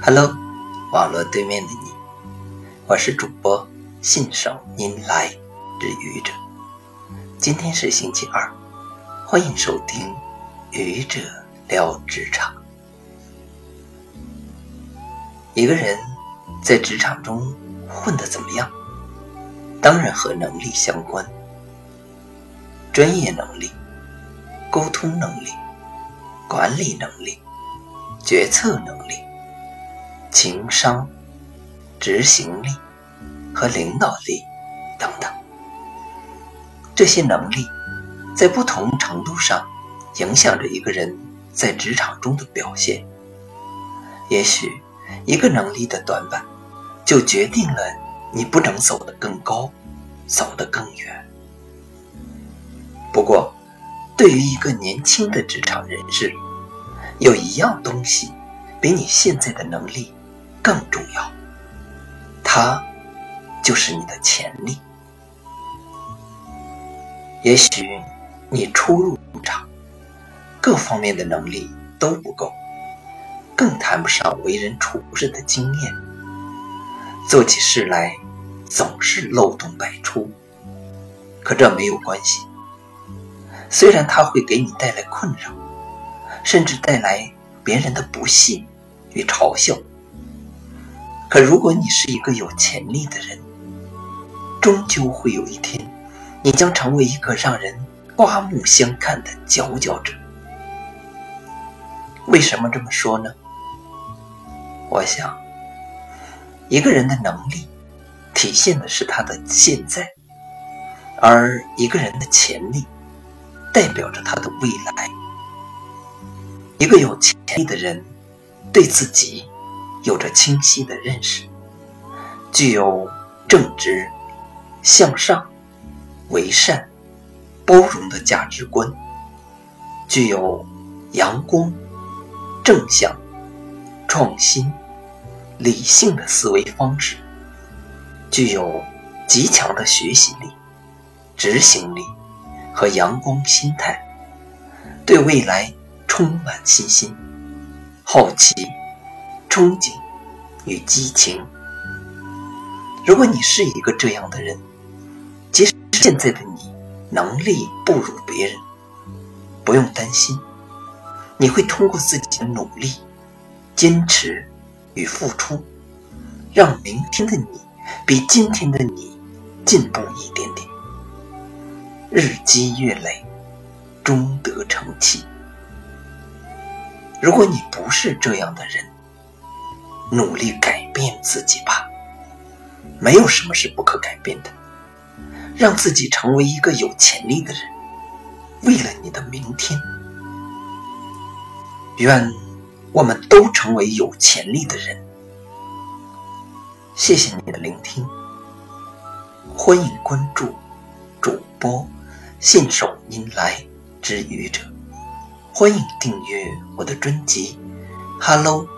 Hello，网络对面的你，我是主播信手拈来之愚者。今天是星期二，欢迎收听愚者聊职场。一个人在职场中混得怎么样，当然和能力相关。专业能力、沟通能力、管理能力、决策能力。情商、执行力和领导力等等，这些能力在不同程度上影响着一个人在职场中的表现。也许一个能力的短板，就决定了你不能走得更高，走得更远。不过，对于一个年轻的职场人士，有一样东西比你现在的能力。更重要，它就是你的潜力。也许你初入职场，各方面的能力都不够，更谈不上为人处事的经验，做起事来总是漏洞百出。可这没有关系，虽然它会给你带来困扰，甚至带来别人的不屑与嘲笑。可如果你是一个有潜力的人，终究会有一天，你将成为一个让人刮目相看的佼佼者。为什么这么说呢？我想，一个人的能力体现的是他的现在，而一个人的潜力代表着他的未来。一个有潜力的人，对自己。有着清晰的认识，具有正直、向上、为善、包容的价值观，具有阳光、正向、创新、理性的思维方式，具有极强的学习力、执行力和阳光心态，对未来充满信心、好奇。憧憬与激情。如果你是一个这样的人，即使现在的你能力不如别人，不用担心，你会通过自己的努力、坚持与付出，让明天的你比今天的你进步一点点。日积月累，终得成器。如果你不是这样的人，努力改变自己吧，没有什么是不可改变的。让自己成为一个有潜力的人，为了你的明天。愿我们都成为有潜力的人。谢谢你的聆听，欢迎关注主播信手拈来之愚者，欢迎订阅我的专辑，Hello。